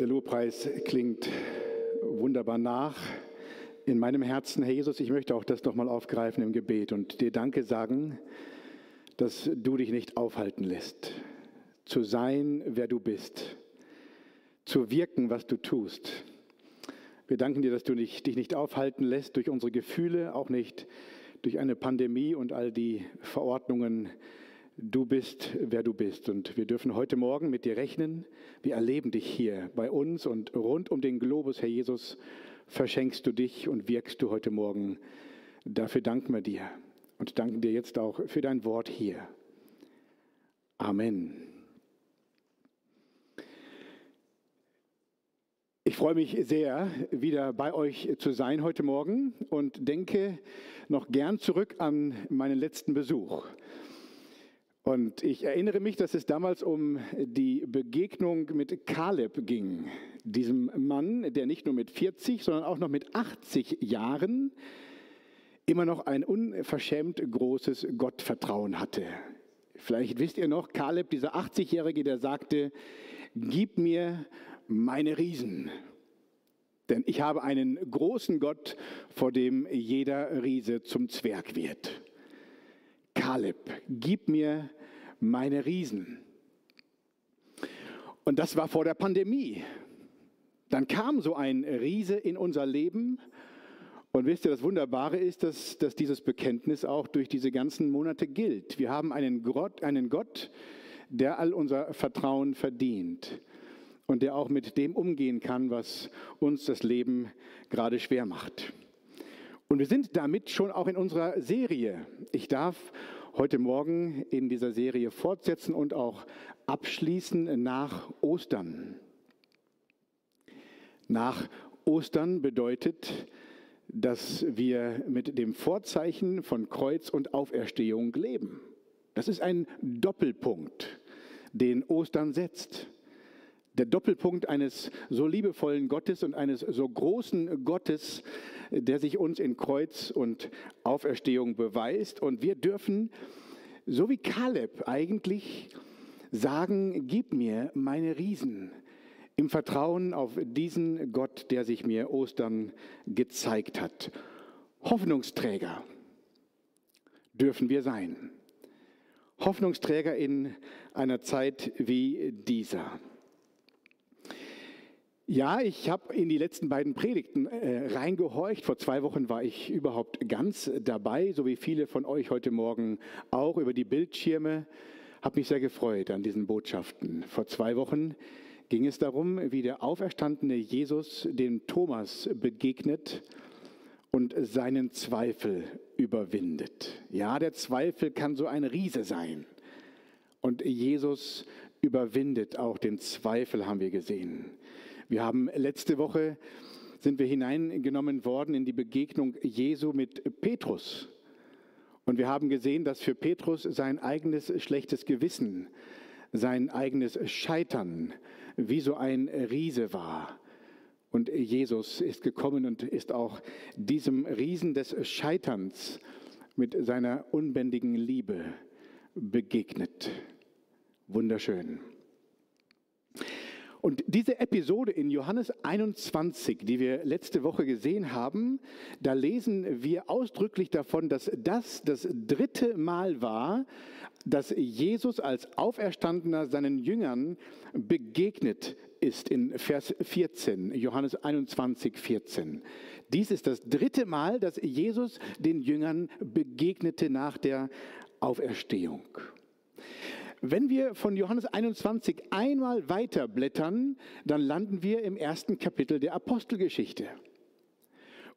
Der Lobpreis klingt wunderbar nach. In meinem Herzen, Herr Jesus, ich möchte auch das nochmal aufgreifen im Gebet und dir Danke sagen, dass du dich nicht aufhalten lässt, zu sein, wer du bist, zu wirken, was du tust. Wir danken dir, dass du dich nicht aufhalten lässt durch unsere Gefühle, auch nicht durch eine Pandemie und all die Verordnungen, Du bist, wer du bist. Und wir dürfen heute Morgen mit dir rechnen. Wir erleben dich hier bei uns und rund um den Globus, Herr Jesus, verschenkst du dich und wirkst du heute Morgen. Dafür danken wir dir und danken dir jetzt auch für dein Wort hier. Amen. Ich freue mich sehr, wieder bei euch zu sein heute Morgen und denke noch gern zurück an meinen letzten Besuch. Und ich erinnere mich, dass es damals um die Begegnung mit Kaleb ging, diesem Mann, der nicht nur mit 40, sondern auch noch mit 80 Jahren immer noch ein unverschämt großes Gottvertrauen hatte. Vielleicht wisst ihr noch, Kaleb, dieser 80-Jährige, der sagte, gib mir meine Riesen, denn ich habe einen großen Gott, vor dem jeder Riese zum Zwerg wird. Kaleb, gib mir meine Riesen. Und das war vor der Pandemie. Dann kam so ein Riese in unser Leben. Und wisst ihr, das Wunderbare ist, dass, dass dieses Bekenntnis auch durch diese ganzen Monate gilt. Wir haben einen Gott, einen Gott, der all unser Vertrauen verdient und der auch mit dem umgehen kann, was uns das Leben gerade schwer macht. Und wir sind damit schon auch in unserer Serie. Ich darf heute Morgen in dieser Serie fortsetzen und auch abschließen nach Ostern. Nach Ostern bedeutet, dass wir mit dem Vorzeichen von Kreuz und Auferstehung leben. Das ist ein Doppelpunkt, den Ostern setzt. Der Doppelpunkt eines so liebevollen Gottes und eines so großen Gottes, der sich uns in Kreuz und Auferstehung beweist. Und wir dürfen, so wie Kaleb eigentlich, sagen, gib mir meine Riesen im Vertrauen auf diesen Gott, der sich mir Ostern gezeigt hat. Hoffnungsträger dürfen wir sein. Hoffnungsträger in einer Zeit wie dieser. Ja, ich habe in die letzten beiden Predigten äh, reingehorcht. Vor zwei Wochen war ich überhaupt ganz dabei, so wie viele von euch heute Morgen auch über die Bildschirme. Habe mich sehr gefreut an diesen Botschaften. Vor zwei Wochen ging es darum, wie der auferstandene Jesus dem Thomas begegnet und seinen Zweifel überwindet. Ja, der Zweifel kann so ein Riese sein. Und Jesus überwindet auch den Zweifel, haben wir gesehen. Wir haben letzte Woche sind wir hineingenommen worden in die Begegnung Jesu mit Petrus. Und wir haben gesehen, dass für Petrus sein eigenes schlechtes Gewissen, sein eigenes Scheitern wie so ein Riese war. Und Jesus ist gekommen und ist auch diesem Riesen des Scheiterns mit seiner unbändigen Liebe begegnet. Wunderschön. Und diese Episode in Johannes 21, die wir letzte Woche gesehen haben, da lesen wir ausdrücklich davon, dass das das dritte Mal war, dass Jesus als Auferstandener seinen Jüngern begegnet ist in Vers 14, Johannes 21, 14. Dies ist das dritte Mal, dass Jesus den Jüngern begegnete nach der Auferstehung. Wenn wir von Johannes 21 einmal weiter blättern, dann landen wir im ersten Kapitel der Apostelgeschichte.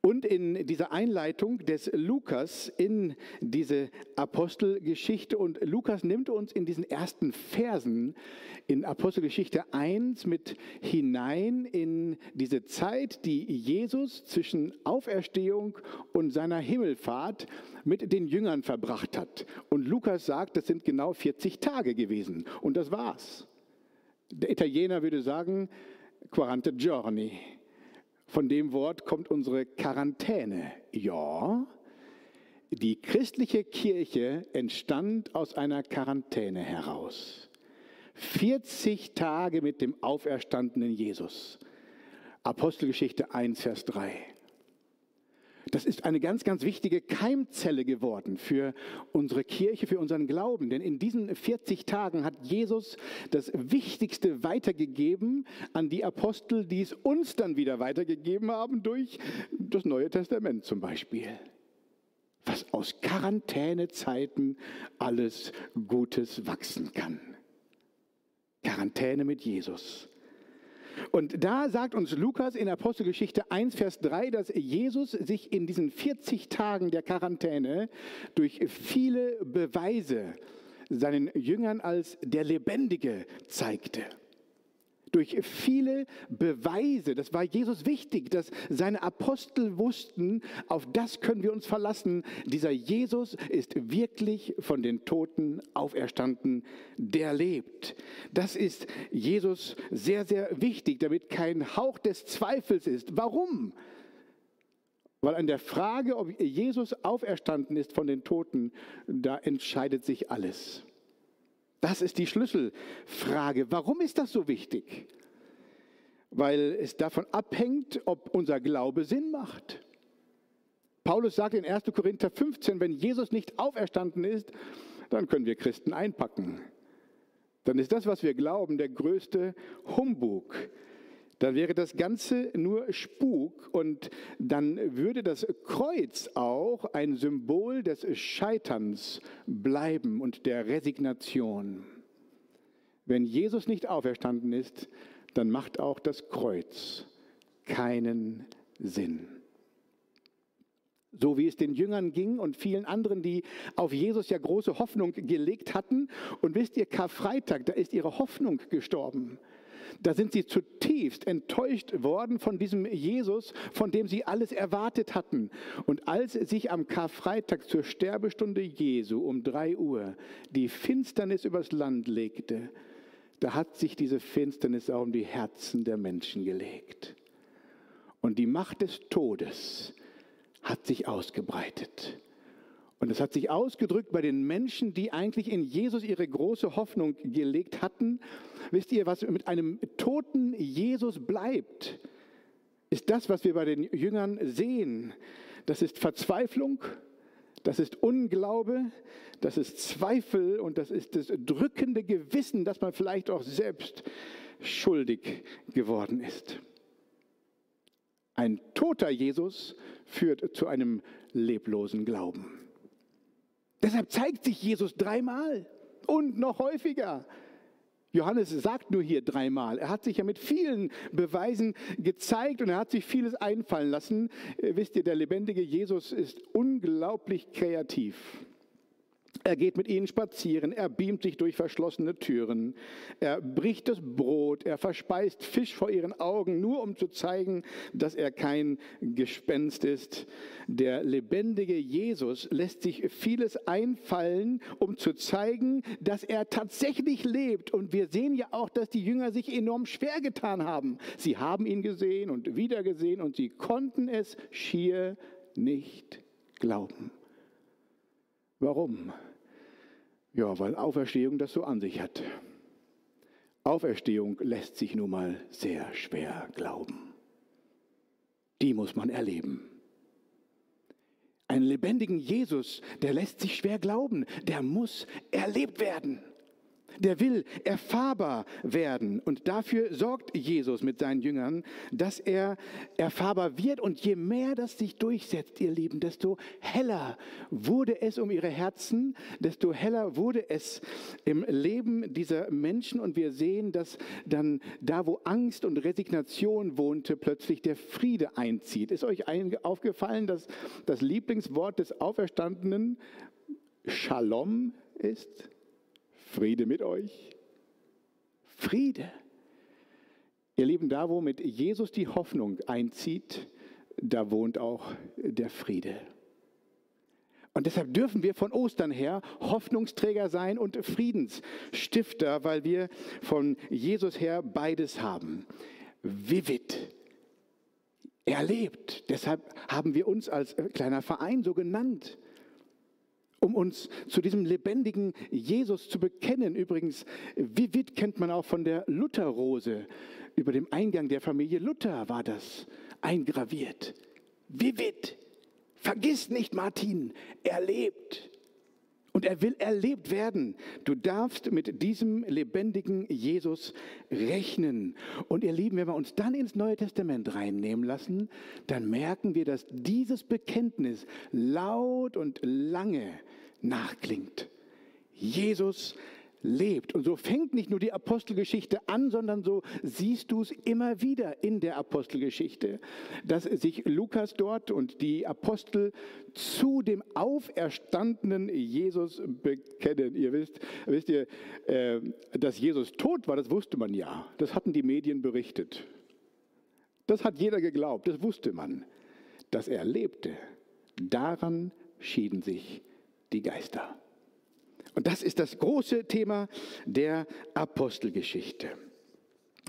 Und in dieser Einleitung des Lukas in diese Apostelgeschichte. Und Lukas nimmt uns in diesen ersten Versen in Apostelgeschichte 1 mit hinein in diese Zeit, die Jesus zwischen Auferstehung und seiner Himmelfahrt mit den Jüngern verbracht hat. Und Lukas sagt, das sind genau 40 Tage gewesen. Und das war's. Der Italiener würde sagen, 40 giorni. Von dem Wort kommt unsere Quarantäne. Ja, die christliche Kirche entstand aus einer Quarantäne heraus. 40 Tage mit dem auferstandenen Jesus. Apostelgeschichte 1, Vers 3. Das ist eine ganz, ganz wichtige Keimzelle geworden für unsere Kirche, für unseren Glauben. Denn in diesen 40 Tagen hat Jesus das Wichtigste weitergegeben an die Apostel, die es uns dann wieder weitergegeben haben durch das Neue Testament zum Beispiel. Was aus Quarantänezeiten alles Gutes wachsen kann. Quarantäne mit Jesus. Und da sagt uns Lukas in Apostelgeschichte 1, Vers 3, dass Jesus sich in diesen 40 Tagen der Quarantäne durch viele Beweise seinen Jüngern als der Lebendige zeigte durch viele Beweise. Das war Jesus wichtig, dass seine Apostel wussten, auf das können wir uns verlassen. Dieser Jesus ist wirklich von den Toten auferstanden, der lebt. Das ist Jesus sehr, sehr wichtig, damit kein Hauch des Zweifels ist. Warum? Weil an der Frage, ob Jesus auferstanden ist von den Toten, da entscheidet sich alles. Das ist die Schlüsselfrage. Warum ist das so wichtig? Weil es davon abhängt, ob unser Glaube Sinn macht. Paulus sagt in 1. Korinther 15, wenn Jesus nicht auferstanden ist, dann können wir Christen einpacken. Dann ist das, was wir glauben, der größte Humbug. Dann wäre das Ganze nur Spuk und dann würde das Kreuz auch ein Symbol des Scheiterns bleiben und der Resignation. Wenn Jesus nicht auferstanden ist, dann macht auch das Kreuz keinen Sinn. So wie es den Jüngern ging und vielen anderen, die auf Jesus ja große Hoffnung gelegt hatten. Und wisst ihr, Karfreitag, da ist ihre Hoffnung gestorben. Da sind sie zutiefst enttäuscht worden von diesem Jesus, von dem sie alles erwartet hatten. Und als sich am Karfreitag zur Sterbestunde Jesu um drei Uhr die Finsternis übers Land legte, da hat sich diese Finsternis auch um die Herzen der Menschen gelegt. Und die Macht des Todes hat sich ausgebreitet. Und es hat sich ausgedrückt bei den Menschen, die eigentlich in Jesus ihre große Hoffnung gelegt hatten. Wisst ihr, was mit einem toten Jesus bleibt, ist das, was wir bei den Jüngern sehen. Das ist Verzweiflung, das ist Unglaube, das ist Zweifel und das ist das drückende Gewissen, dass man vielleicht auch selbst schuldig geworden ist. Ein toter Jesus führt zu einem leblosen Glauben. Deshalb zeigt sich Jesus dreimal und noch häufiger. Johannes sagt nur hier dreimal. Er hat sich ja mit vielen Beweisen gezeigt und er hat sich vieles einfallen lassen. Äh, wisst ihr, der lebendige Jesus ist unglaublich kreativ. Er geht mit ihnen spazieren, er beamt sich durch verschlossene Türen, er bricht das Brot, er verspeist Fisch vor ihren Augen, nur um zu zeigen, dass er kein Gespenst ist. Der lebendige Jesus lässt sich vieles einfallen, um zu zeigen, dass er tatsächlich lebt. Und wir sehen ja auch, dass die Jünger sich enorm schwer getan haben. Sie haben ihn gesehen und wieder gesehen und sie konnten es schier nicht glauben. Warum? Ja, weil Auferstehung das so an sich hat. Auferstehung lässt sich nun mal sehr schwer glauben. Die muss man erleben. Einen lebendigen Jesus, der lässt sich schwer glauben, der muss erlebt werden der will erfahrbar werden. Und dafür sorgt Jesus mit seinen Jüngern, dass er erfahrbar wird. Und je mehr das sich durchsetzt, ihr Lieben, desto heller wurde es um ihre Herzen, desto heller wurde es im Leben dieser Menschen. Und wir sehen, dass dann da, wo Angst und Resignation wohnte, plötzlich der Friede einzieht. Ist euch aufgefallen, dass das Lieblingswort des Auferstandenen Shalom ist? Friede mit euch. Friede. Ihr Lieben, da wo mit Jesus die Hoffnung einzieht, da wohnt auch der Friede. Und deshalb dürfen wir von Ostern her Hoffnungsträger sein und Friedensstifter, weil wir von Jesus her beides haben. Vivid. Er lebt. Deshalb haben wir uns als kleiner Verein so genannt. Um uns zu diesem lebendigen Jesus zu bekennen. Übrigens, Vivid kennt man auch von der Lutherrose. Über dem Eingang der Familie Luther war das eingraviert. Vivid. Vergiss nicht, Martin, er lebt. Und er will erlebt werden. Du darfst mit diesem lebendigen Jesus rechnen. Und ihr Lieben, wenn wir uns dann ins Neue Testament reinnehmen lassen, dann merken wir, dass dieses Bekenntnis laut und lange nachklingt. Jesus lebt. Und so fängt nicht nur die Apostelgeschichte an, sondern so siehst du es immer wieder in der Apostelgeschichte, dass sich Lukas dort und die Apostel zu dem auferstandenen Jesus bekennen. Ihr wisst, wisst ihr, äh, dass Jesus tot war, das wusste man ja. Das hatten die Medien berichtet. Das hat jeder geglaubt, das wusste man. Dass er lebte, daran schieden sich die Geister. Und das ist das große Thema der Apostelgeschichte.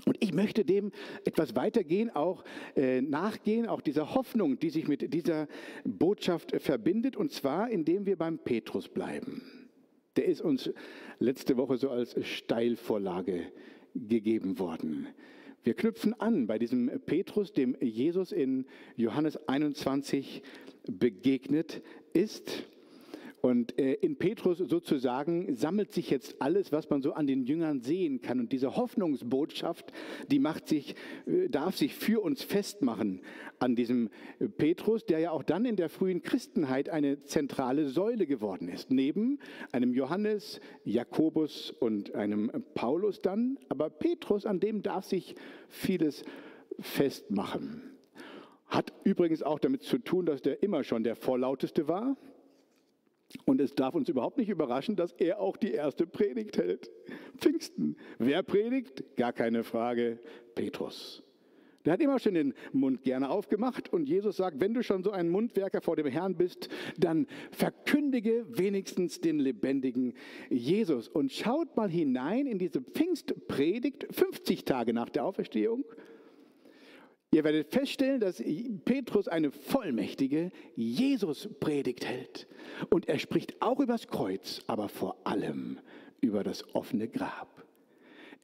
Und ich möchte dem etwas weitergehen, auch äh, nachgehen, auch dieser Hoffnung, die sich mit dieser Botschaft verbindet, und zwar indem wir beim Petrus bleiben. Der ist uns letzte Woche so als Steilvorlage gegeben worden. Wir knüpfen an bei diesem Petrus, dem Jesus in Johannes 21 begegnet ist. Und äh, in Petrus sozusagen sammelt sich jetzt alles, was man so an den Jüngern sehen kann. Und diese Hoffnungsbotschaft, die macht sich, äh, darf sich für uns festmachen an diesem äh, Petrus, der ja auch dann in der frühen Christenheit eine zentrale Säule geworden ist. Neben einem Johannes, Jakobus und einem Paulus dann. Aber Petrus, an dem darf sich vieles festmachen. Hat übrigens auch damit zu tun, dass der immer schon der Vorlauteste war. Und es darf uns überhaupt nicht überraschen, dass er auch die erste Predigt hält. Pfingsten. Wer predigt? Gar keine Frage. Petrus. Der hat immer schon den Mund gerne aufgemacht und Jesus sagt, wenn du schon so ein Mundwerker vor dem Herrn bist, dann verkündige wenigstens den lebendigen Jesus. Und schaut mal hinein in diese Pfingstpredigt, 50 Tage nach der Auferstehung. Ihr werdet feststellen, dass Petrus eine vollmächtige Jesus-Predigt hält. Und er spricht auch über das Kreuz, aber vor allem über das offene Grab.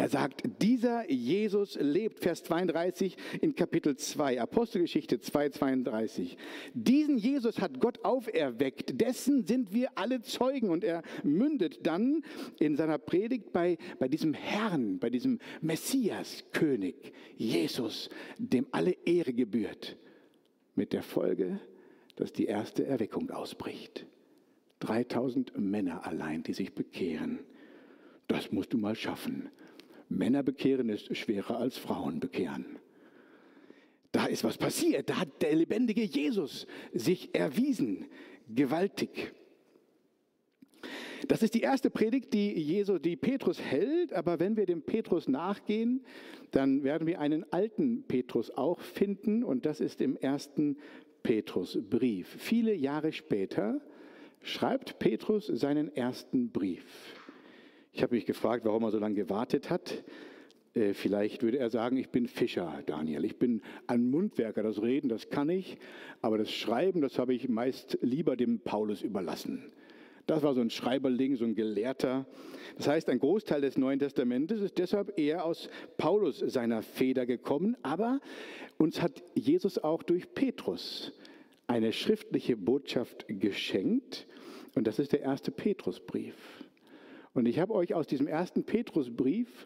Er sagt, dieser Jesus lebt, Vers 32 in Kapitel 2, Apostelgeschichte 2, 32. Diesen Jesus hat Gott auferweckt, dessen sind wir alle Zeugen. Und er mündet dann in seiner Predigt bei, bei diesem Herrn, bei diesem Messias, König, Jesus, dem alle Ehre gebührt. Mit der Folge, dass die erste Erweckung ausbricht. 3000 Männer allein, die sich bekehren. Das musst du mal schaffen. Männer bekehren ist schwerer als Frauen bekehren. Da ist was passiert. Da hat der lebendige Jesus sich erwiesen. Gewaltig. Das ist die erste Predigt, die Jesus, die Petrus hält. Aber wenn wir dem Petrus nachgehen, dann werden wir einen alten Petrus auch finden. Und das ist im ersten Petrusbrief. Viele Jahre später schreibt Petrus seinen ersten Brief. Ich habe mich gefragt, warum er so lange gewartet hat. Äh, vielleicht würde er sagen, ich bin Fischer, Daniel. Ich bin ein Mundwerker. Das Reden, das kann ich. Aber das Schreiben, das habe ich meist lieber dem Paulus überlassen. Das war so ein Schreiberling, so ein Gelehrter. Das heißt, ein Großteil des Neuen Testamentes ist deshalb eher aus Paulus seiner Feder gekommen. Aber uns hat Jesus auch durch Petrus eine schriftliche Botschaft geschenkt. Und das ist der erste Petrusbrief. Und ich habe euch aus diesem ersten Petrusbrief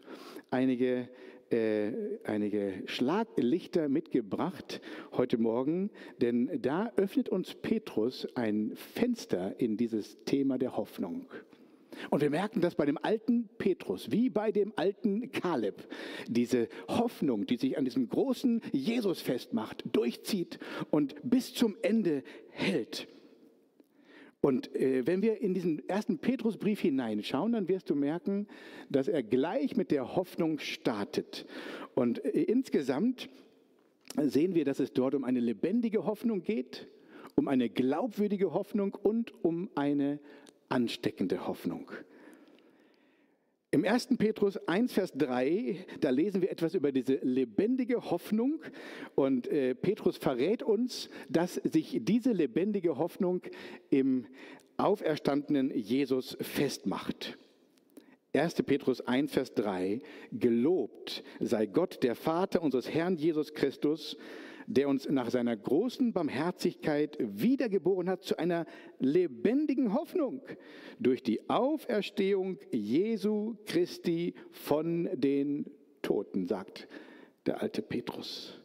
einige, äh, einige Schlaglichter mitgebracht heute Morgen, denn da öffnet uns Petrus ein Fenster in dieses Thema der Hoffnung. Und wir merken, dass bei dem alten Petrus, wie bei dem alten Kaleb, diese Hoffnung, die sich an diesem großen Jesus festmacht, durchzieht und bis zum Ende hält. Und äh, wenn wir in diesen ersten Petrusbrief hineinschauen, dann wirst du merken, dass er gleich mit der Hoffnung startet. Und äh, insgesamt sehen wir, dass es dort um eine lebendige Hoffnung geht, um eine glaubwürdige Hoffnung und um eine ansteckende Hoffnung. Im 1. Petrus 1, Vers 3, da lesen wir etwas über diese lebendige Hoffnung. Und äh, Petrus verrät uns, dass sich diese lebendige Hoffnung im auferstandenen Jesus festmacht. 1. Petrus 1, Vers 3, Gelobt sei Gott, der Vater unseres Herrn Jesus Christus, der uns nach seiner großen Barmherzigkeit wiedergeboren hat zu einer lebendigen Hoffnung durch die Auferstehung Jesu Christi von den Toten, sagt der alte Petrus.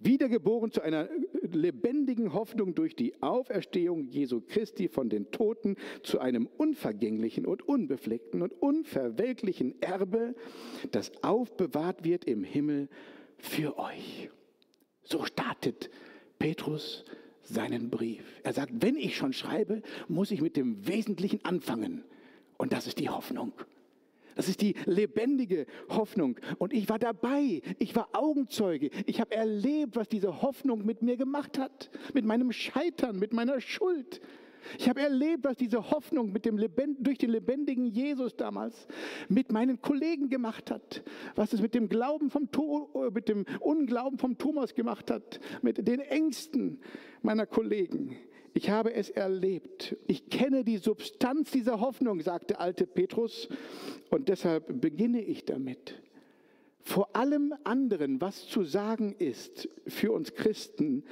Wiedergeboren zu einer lebendigen Hoffnung durch die Auferstehung Jesu Christi von den Toten, zu einem unvergänglichen und unbefleckten und unverwelklichen Erbe, das aufbewahrt wird im Himmel für euch. So startet Petrus seinen Brief. Er sagt, wenn ich schon schreibe, muss ich mit dem Wesentlichen anfangen. Und das ist die Hoffnung. Das ist die lebendige Hoffnung. Und ich war dabei, ich war Augenzeuge, ich habe erlebt, was diese Hoffnung mit mir gemacht hat, mit meinem Scheitern, mit meiner Schuld. Ich habe erlebt, was diese Hoffnung mit dem Lebend durch den lebendigen Jesus damals mit meinen Kollegen gemacht hat, was es mit dem Glauben vom mit dem Unglauben vom Thomas gemacht hat, mit den Ängsten meiner Kollegen. Ich habe es erlebt. Ich kenne die Substanz dieser Hoffnung, sagte alte Petrus, und deshalb beginne ich damit. Vor allem anderen, was zu sagen ist für uns Christen, äh,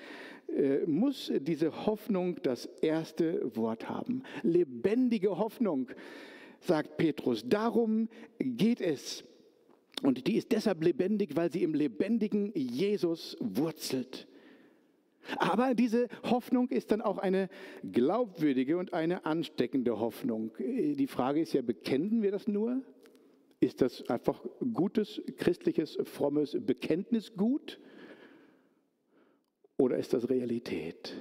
muss diese Hoffnung das erste Wort haben. Lebendige Hoffnung, sagt Petrus. Darum geht es. Und die ist deshalb lebendig, weil sie im lebendigen Jesus wurzelt. Aber diese Hoffnung ist dann auch eine glaubwürdige und eine ansteckende Hoffnung. Die Frage ist ja, bekennen wir das nur? Ist das einfach gutes, christliches, frommes Bekenntnisgut? Oder ist das Realität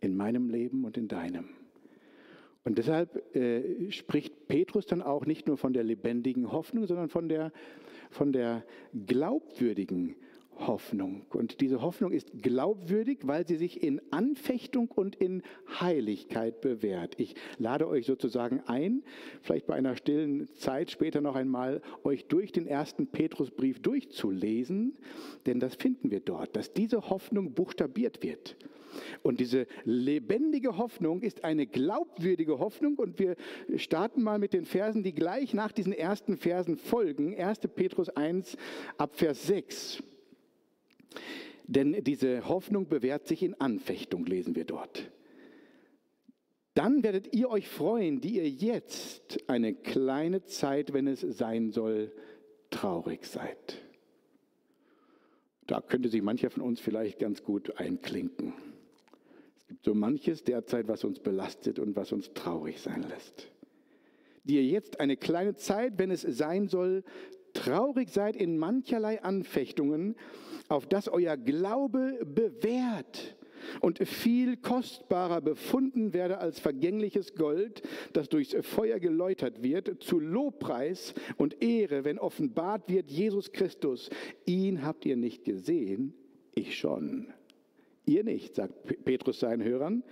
in meinem Leben und in deinem? Und deshalb äh, spricht Petrus dann auch nicht nur von der lebendigen Hoffnung, sondern von der, von der glaubwürdigen Hoffnung. Und diese Hoffnung ist glaubwürdig, weil sie sich in Anfechtung und in Heiligkeit bewährt. Ich lade euch sozusagen ein, vielleicht bei einer stillen Zeit später noch einmal, euch durch den ersten Petrusbrief durchzulesen, denn das finden wir dort, dass diese Hoffnung buchstabiert wird. Und diese lebendige Hoffnung ist eine glaubwürdige Hoffnung. Und wir starten mal mit den Versen, die gleich nach diesen ersten Versen folgen. 1. Petrus 1 ab Vers 6. Denn diese Hoffnung bewährt sich in Anfechtung, lesen wir dort. Dann werdet ihr euch freuen, die ihr jetzt eine kleine Zeit, wenn es sein soll, traurig seid. Da könnte sich mancher von uns vielleicht ganz gut einklinken. Es gibt so manches derzeit, was uns belastet und was uns traurig sein lässt. Die ihr jetzt eine kleine Zeit, wenn es sein soll, traurig seid in mancherlei Anfechtungen, auf das euer Glaube bewährt und viel kostbarer befunden werde als vergängliches Gold, das durchs Feuer geläutert wird, zu Lobpreis und Ehre, wenn offenbart wird Jesus Christus. Ihn habt ihr nicht gesehen, ich schon. Ihr nicht, sagt Petrus seinen Hörern,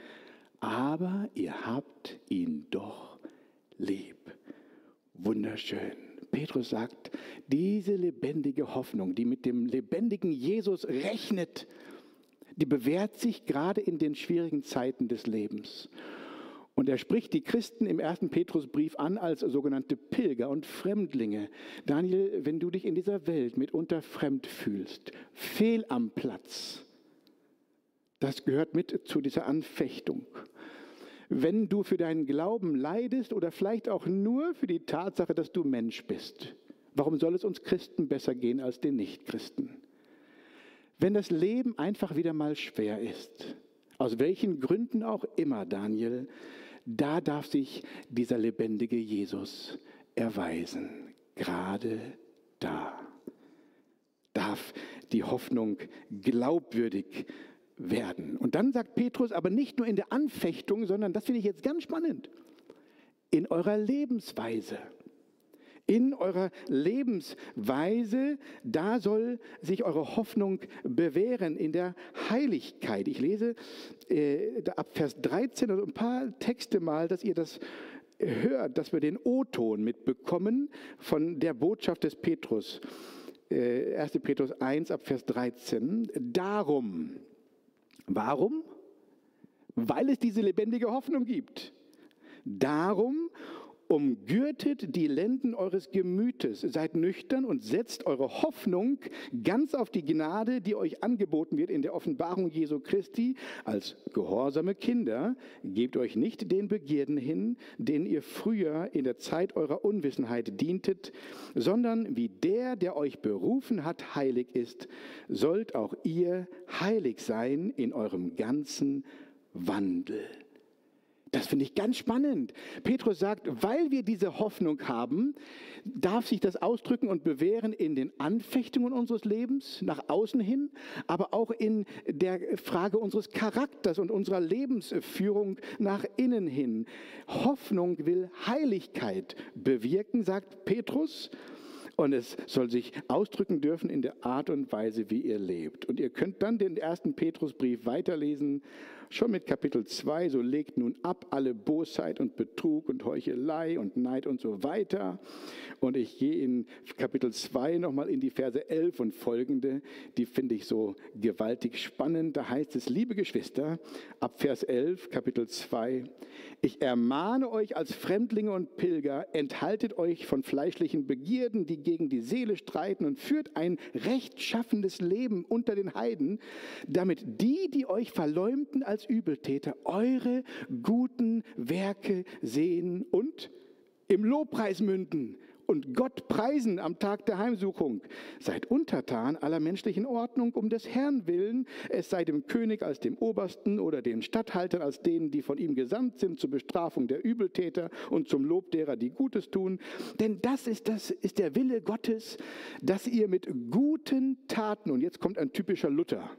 aber ihr habt ihn doch lieb. Wunderschön. Petrus sagt, diese lebendige Hoffnung, die mit dem lebendigen Jesus rechnet, die bewährt sich gerade in den schwierigen Zeiten des Lebens. Und er spricht die Christen im ersten Petrusbrief an als sogenannte Pilger und Fremdlinge. Daniel, wenn du dich in dieser Welt mitunter fremd fühlst, fehl am Platz, das gehört mit zu dieser Anfechtung wenn du für deinen Glauben leidest oder vielleicht auch nur für die Tatsache, dass du Mensch bist. Warum soll es uns Christen besser gehen als den Nichtchristen? Wenn das Leben einfach wieder mal schwer ist, aus welchen Gründen auch immer, Daniel, da darf sich dieser lebendige Jesus erweisen. Gerade da darf die Hoffnung glaubwürdig werden. Und dann sagt Petrus, aber nicht nur in der Anfechtung, sondern, das finde ich jetzt ganz spannend, in eurer Lebensweise. In eurer Lebensweise, da soll sich eure Hoffnung bewähren, in der Heiligkeit. Ich lese äh, ab Vers 13 also ein paar Texte mal, dass ihr das hört, dass wir den O-Ton mitbekommen von der Botschaft des Petrus. Äh, 1. Petrus 1 ab Vers 13. Darum, Warum? weil es diese lebendige Hoffnung gibt. Darum Umgürtet die Lenden eures Gemütes, seid nüchtern und setzt eure Hoffnung ganz auf die Gnade, die euch angeboten wird in der Offenbarung Jesu Christi. Als gehorsame Kinder gebt euch nicht den Begierden hin, denen ihr früher in der Zeit eurer Unwissenheit dientet, sondern wie der, der euch berufen hat, heilig ist, sollt auch ihr heilig sein in eurem ganzen Wandel. Das finde ich ganz spannend. Petrus sagt, weil wir diese Hoffnung haben, darf sich das ausdrücken und bewähren in den Anfechtungen unseres Lebens nach außen hin, aber auch in der Frage unseres Charakters und unserer Lebensführung nach innen hin. Hoffnung will Heiligkeit bewirken, sagt Petrus. Und es soll sich ausdrücken dürfen in der Art und Weise, wie ihr lebt. Und ihr könnt dann den ersten Petrusbrief weiterlesen Schon mit Kapitel 2, so legt nun ab alle Bosheit und Betrug und Heuchelei und Neid und so weiter. Und ich gehe in Kapitel 2 nochmal in die Verse 11 und folgende, die finde ich so gewaltig spannend. Da heißt es, liebe Geschwister, ab Vers 11, Kapitel 2, ich ermahne euch als Fremdlinge und Pilger, enthaltet euch von fleischlichen Begierden, die gegen die Seele streiten und führt ein rechtschaffendes Leben unter den Heiden, damit die, die euch verleumden als Übeltäter, eure guten Werke sehen und im Lobpreis münden und Gott preisen am Tag der Heimsuchung. Seid untertan aller menschlichen Ordnung um des Herrn willen, es sei dem König als dem Obersten oder den Statthaltern als denen, die von ihm gesandt sind zur Bestrafung der Übeltäter und zum Lob derer, die Gutes tun. Denn das ist, das ist der Wille Gottes, dass ihr mit guten Taten, und jetzt kommt ein typischer Luther,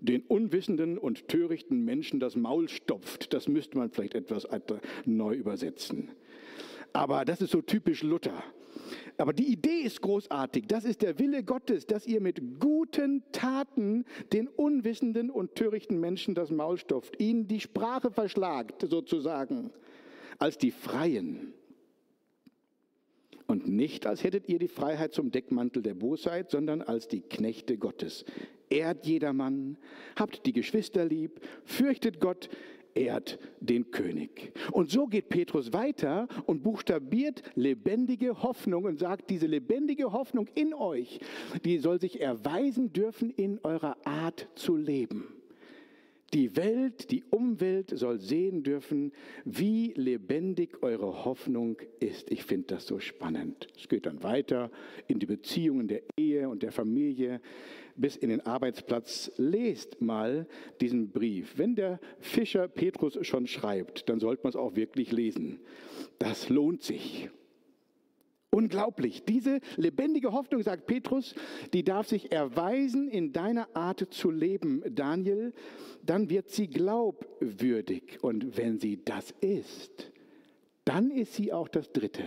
den unwissenden und törichten Menschen das Maul stopft. Das müsste man vielleicht etwas neu übersetzen. Aber das ist so typisch Luther. Aber die Idee ist großartig. Das ist der Wille Gottes, dass ihr mit guten Taten den unwissenden und törichten Menschen das Maul stopft, ihnen die Sprache verschlagt, sozusagen, als die Freien. Und nicht als hättet ihr die Freiheit zum Deckmantel der Bosheit, sondern als die Knechte Gottes. Ehrt jedermann, habt die Geschwister lieb, fürchtet Gott, ehrt den König. Und so geht Petrus weiter und buchstabiert lebendige Hoffnung und sagt, diese lebendige Hoffnung in euch, die soll sich erweisen dürfen in eurer Art zu leben. Die Welt, die Umwelt soll sehen dürfen, wie lebendig eure Hoffnung ist. Ich finde das so spannend. Es geht dann weiter in die Beziehungen der Ehe und der Familie bis in den Arbeitsplatz. Lest mal diesen Brief. Wenn der Fischer Petrus schon schreibt, dann sollte man es auch wirklich lesen. Das lohnt sich. Unglaublich. Diese lebendige Hoffnung, sagt Petrus, die darf sich erweisen in deiner Art zu leben, Daniel. Dann wird sie glaubwürdig. Und wenn sie das ist, dann ist sie auch das Dritte.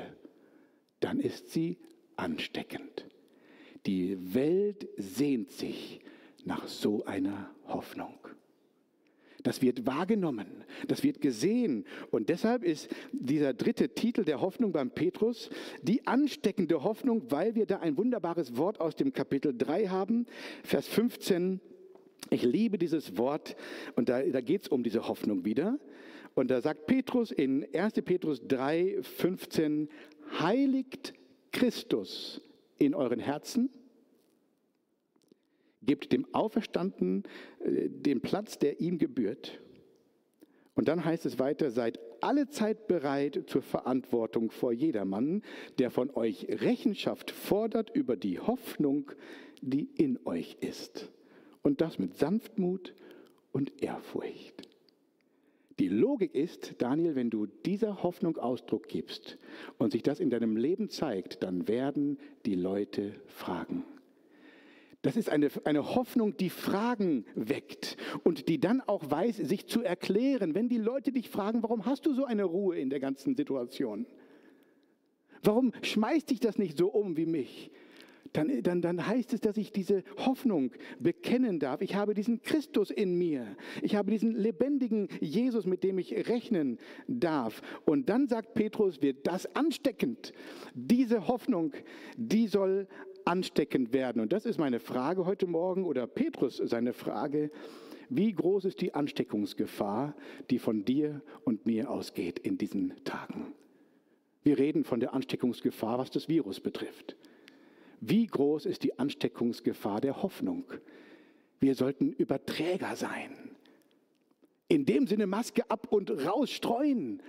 Dann ist sie ansteckend. Die Welt sehnt sich nach so einer Hoffnung. Das wird wahrgenommen, das wird gesehen. Und deshalb ist dieser dritte Titel der Hoffnung beim Petrus die ansteckende Hoffnung, weil wir da ein wunderbares Wort aus dem Kapitel 3 haben, Vers 15. Ich liebe dieses Wort und da, da geht es um diese Hoffnung wieder. Und da sagt Petrus in 1. Petrus 3, 15, heiligt Christus in euren Herzen Gebt dem Auferstandenen äh, den Platz, der ihm gebührt. Und dann heißt es weiter, seid alle Zeit bereit zur Verantwortung vor jedermann, der von euch Rechenschaft fordert über die Hoffnung, die in euch ist. Und das mit Sanftmut und Ehrfurcht. Die Logik ist, Daniel, wenn du dieser Hoffnung Ausdruck gibst und sich das in deinem Leben zeigt, dann werden die Leute fragen. Das ist eine, eine Hoffnung, die Fragen weckt und die dann auch weiß, sich zu erklären. Wenn die Leute dich fragen, warum hast du so eine Ruhe in der ganzen Situation? Warum schmeißt dich das nicht so um wie mich? Dann, dann, dann heißt es, dass ich diese Hoffnung bekennen darf. Ich habe diesen Christus in mir. Ich habe diesen lebendigen Jesus, mit dem ich rechnen darf. Und dann sagt Petrus, wird das ansteckend. Diese Hoffnung, die soll ansteckend werden. Und das ist meine Frage heute Morgen oder Petrus seine Frage. Wie groß ist die Ansteckungsgefahr, die von dir und mir ausgeht in diesen Tagen? Wir reden von der Ansteckungsgefahr, was das Virus betrifft. Wie groß ist die Ansteckungsgefahr der Hoffnung? Wir sollten Überträger sein. In dem Sinne Maske ab und raus streuen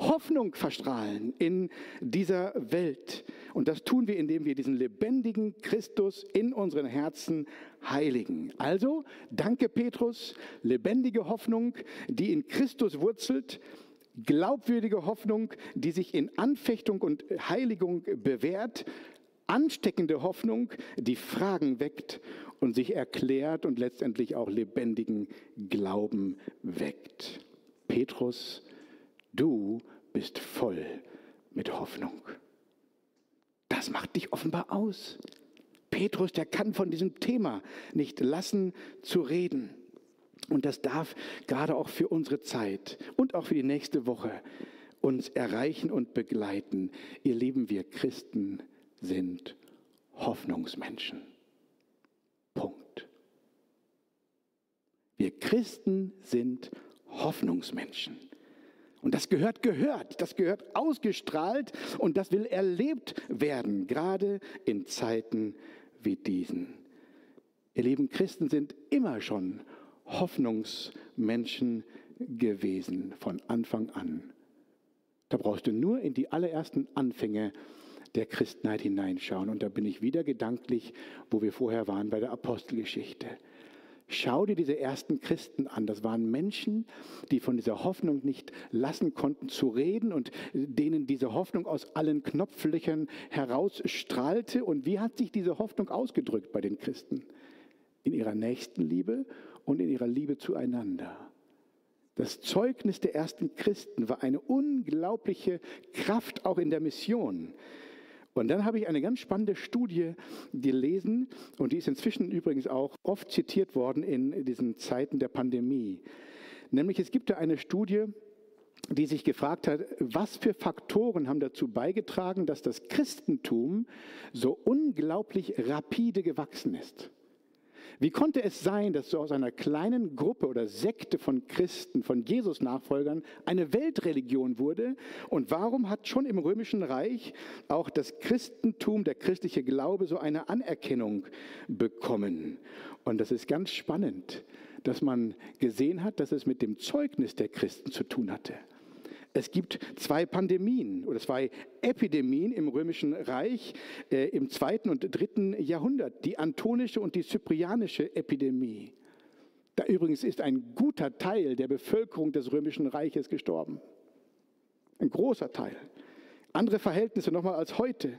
Hoffnung verstrahlen in dieser Welt. Und das tun wir, indem wir diesen lebendigen Christus in unseren Herzen heiligen. Also, danke Petrus, lebendige Hoffnung, die in Christus wurzelt, glaubwürdige Hoffnung, die sich in Anfechtung und Heiligung bewährt, ansteckende Hoffnung, die Fragen weckt und sich erklärt und letztendlich auch lebendigen Glauben weckt. Petrus, Du bist voll mit Hoffnung. Das macht dich offenbar aus. Petrus, der kann von diesem Thema nicht lassen zu reden. Und das darf gerade auch für unsere Zeit und auch für die nächste Woche uns erreichen und begleiten. Ihr Lieben, wir Christen sind Hoffnungsmenschen. Punkt. Wir Christen sind Hoffnungsmenschen. Und das gehört gehört, das gehört ausgestrahlt und das will erlebt werden, gerade in Zeiten wie diesen. Ihr lieben Christen sind immer schon Hoffnungsmenschen gewesen von Anfang an. Da brauchst du nur in die allerersten Anfänge der Christenheit hineinschauen. Und da bin ich wieder gedanklich, wo wir vorher waren bei der Apostelgeschichte. Schau dir diese ersten Christen an. Das waren Menschen, die von dieser Hoffnung nicht lassen konnten zu reden und denen diese Hoffnung aus allen Knopflöchern herausstrahlte. Und wie hat sich diese Hoffnung ausgedrückt bei den Christen? In ihrer Nächstenliebe und in ihrer Liebe zueinander. Das Zeugnis der ersten Christen war eine unglaubliche Kraft auch in der Mission. Und dann habe ich eine ganz spannende Studie gelesen und die ist inzwischen übrigens auch oft zitiert worden in diesen Zeiten der Pandemie. Nämlich es gibt da eine Studie, die sich gefragt hat, was für Faktoren haben dazu beigetragen, dass das Christentum so unglaublich rapide gewachsen ist. Wie konnte es sein, dass so aus einer kleinen Gruppe oder Sekte von Christen, von Jesus-Nachfolgern, eine Weltreligion wurde? Und warum hat schon im Römischen Reich auch das Christentum, der christliche Glaube so eine Anerkennung bekommen? Und das ist ganz spannend, dass man gesehen hat, dass es mit dem Zeugnis der Christen zu tun hatte. Es gibt zwei Pandemien oder zwei Epidemien im Römischen Reich äh, im zweiten und dritten Jahrhundert. Die antonische und die zyprianische Epidemie. Da übrigens ist ein guter Teil der Bevölkerung des Römischen Reiches gestorben. Ein großer Teil andere Verhältnisse nochmal als heute.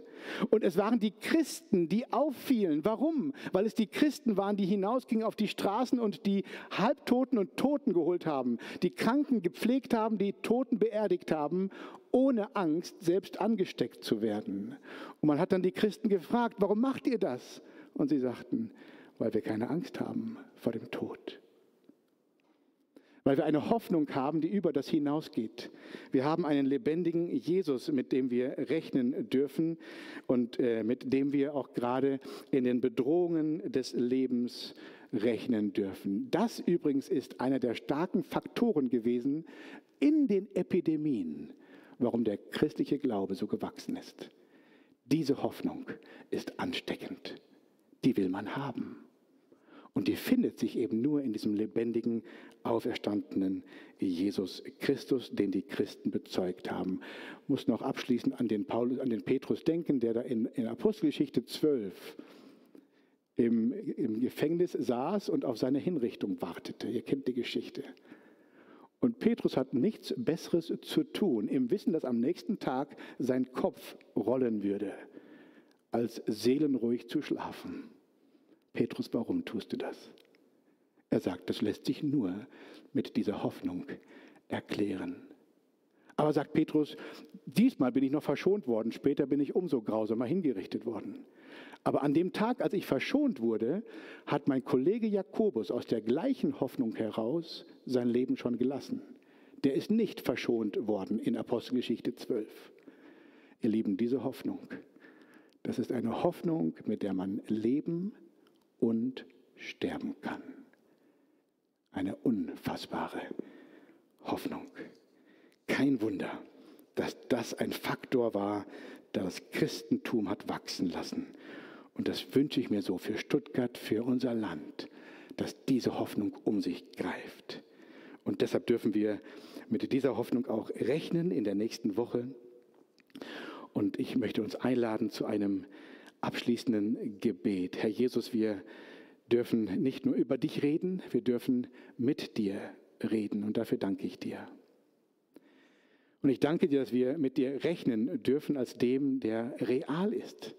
Und es waren die Christen, die auffielen. Warum? Weil es die Christen waren, die hinausgingen auf die Straßen und die Halbtoten und Toten geholt haben, die Kranken gepflegt haben, die Toten beerdigt haben, ohne Angst, selbst angesteckt zu werden. Und man hat dann die Christen gefragt, warum macht ihr das? Und sie sagten, weil wir keine Angst haben vor dem Tod weil wir eine Hoffnung haben, die über das hinausgeht. Wir haben einen lebendigen Jesus, mit dem wir rechnen dürfen und äh, mit dem wir auch gerade in den Bedrohungen des Lebens rechnen dürfen. Das übrigens ist einer der starken Faktoren gewesen in den Epidemien, warum der christliche Glaube so gewachsen ist. Diese Hoffnung ist ansteckend. Die will man haben. Und die findet sich eben nur in diesem lebendigen, auferstandenen Jesus Christus, den die Christen bezeugt haben. Ich muss noch abschließend an den, Paulus, an den Petrus denken, der da in, in Apostelgeschichte 12 im, im Gefängnis saß und auf seine Hinrichtung wartete. Ihr kennt die Geschichte. Und Petrus hat nichts Besseres zu tun, im Wissen, dass am nächsten Tag sein Kopf rollen würde, als seelenruhig zu schlafen. Petrus, warum tust du das? Er sagt, das lässt sich nur mit dieser Hoffnung erklären. Aber sagt Petrus, diesmal bin ich noch verschont worden, später bin ich umso grausamer hingerichtet worden. Aber an dem Tag, als ich verschont wurde, hat mein Kollege Jakobus aus der gleichen Hoffnung heraus sein Leben schon gelassen. Der ist nicht verschont worden in Apostelgeschichte 12. Ihr Lieben, diese Hoffnung, Das ist eine Hoffnung, mit der man leben und sterben kann. Eine unfassbare Hoffnung. Kein Wunder, dass das ein Faktor war, der das Christentum hat wachsen lassen. Und das wünsche ich mir so für Stuttgart, für unser Land, dass diese Hoffnung um sich greift. Und deshalb dürfen wir mit dieser Hoffnung auch rechnen in der nächsten Woche. Und ich möchte uns einladen zu einem abschließenden Gebet. Herr Jesus, wir dürfen nicht nur über dich reden, wir dürfen mit dir reden. Und dafür danke ich dir. Und ich danke dir, dass wir mit dir rechnen dürfen als dem, der real ist,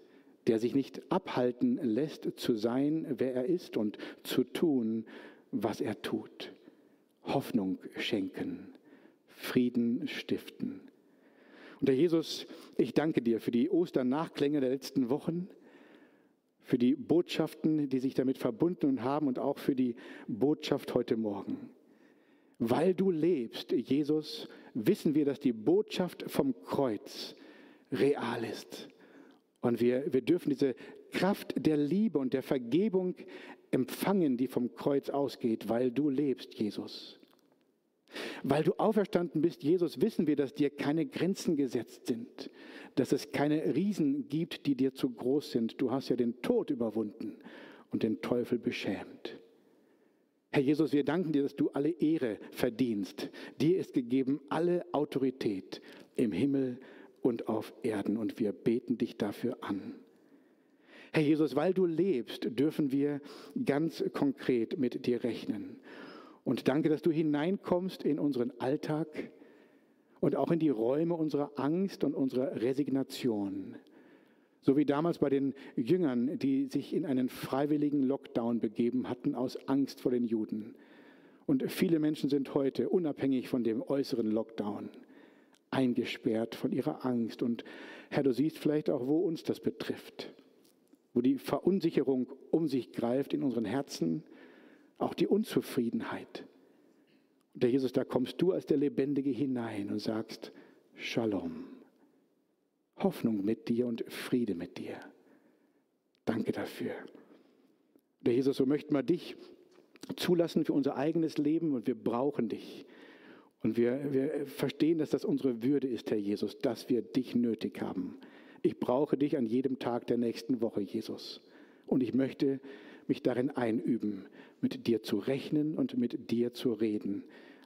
der sich nicht abhalten lässt zu sein, wer er ist und zu tun, was er tut. Hoffnung schenken, Frieden stiften. Und Herr Jesus, ich danke dir für die Osternachklänge der letzten Wochen, für die Botschaften, die sich damit verbunden haben und auch für die Botschaft heute Morgen. Weil du lebst, Jesus, wissen wir, dass die Botschaft vom Kreuz real ist. Und wir, wir dürfen diese Kraft der Liebe und der Vergebung empfangen, die vom Kreuz ausgeht, weil du lebst, Jesus. Weil du auferstanden bist, Jesus, wissen wir, dass dir keine Grenzen gesetzt sind, dass es keine Riesen gibt, die dir zu groß sind. Du hast ja den Tod überwunden und den Teufel beschämt. Herr Jesus, wir danken dir, dass du alle Ehre verdienst. Dir ist gegeben alle Autorität im Himmel und auf Erden und wir beten dich dafür an. Herr Jesus, weil du lebst, dürfen wir ganz konkret mit dir rechnen. Und danke, dass du hineinkommst in unseren Alltag und auch in die Räume unserer Angst und unserer Resignation. So wie damals bei den Jüngern, die sich in einen freiwilligen Lockdown begeben hatten aus Angst vor den Juden. Und viele Menschen sind heute unabhängig von dem äußeren Lockdown eingesperrt von ihrer Angst. Und Herr, du siehst vielleicht auch, wo uns das betrifft, wo die Verunsicherung um sich greift in unseren Herzen, auch die Unzufriedenheit. Und der Jesus, da kommst du als der Lebendige hinein und sagst, Shalom, Hoffnung mit dir und Friede mit dir. Danke dafür. Der Jesus, so möchten wir dich zulassen für unser eigenes Leben und wir brauchen dich. Und wir, wir verstehen, dass das unsere Würde ist, Herr Jesus, dass wir dich nötig haben. Ich brauche dich an jedem Tag der nächsten Woche, Jesus. Und ich möchte mich darin einüben, mit dir zu rechnen und mit dir zu reden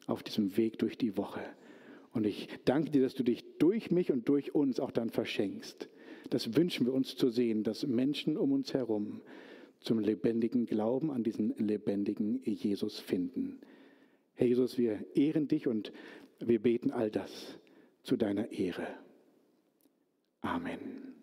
auf diesem Weg durch die Woche. Und ich danke dir, dass du dich durch mich und durch uns auch dann verschenkst. Das wünschen wir uns zu sehen, dass Menschen um uns herum zum lebendigen Glauben an diesen lebendigen Jesus finden. Herr Jesus, wir ehren dich und wir beten all das zu deiner Ehre. Amen.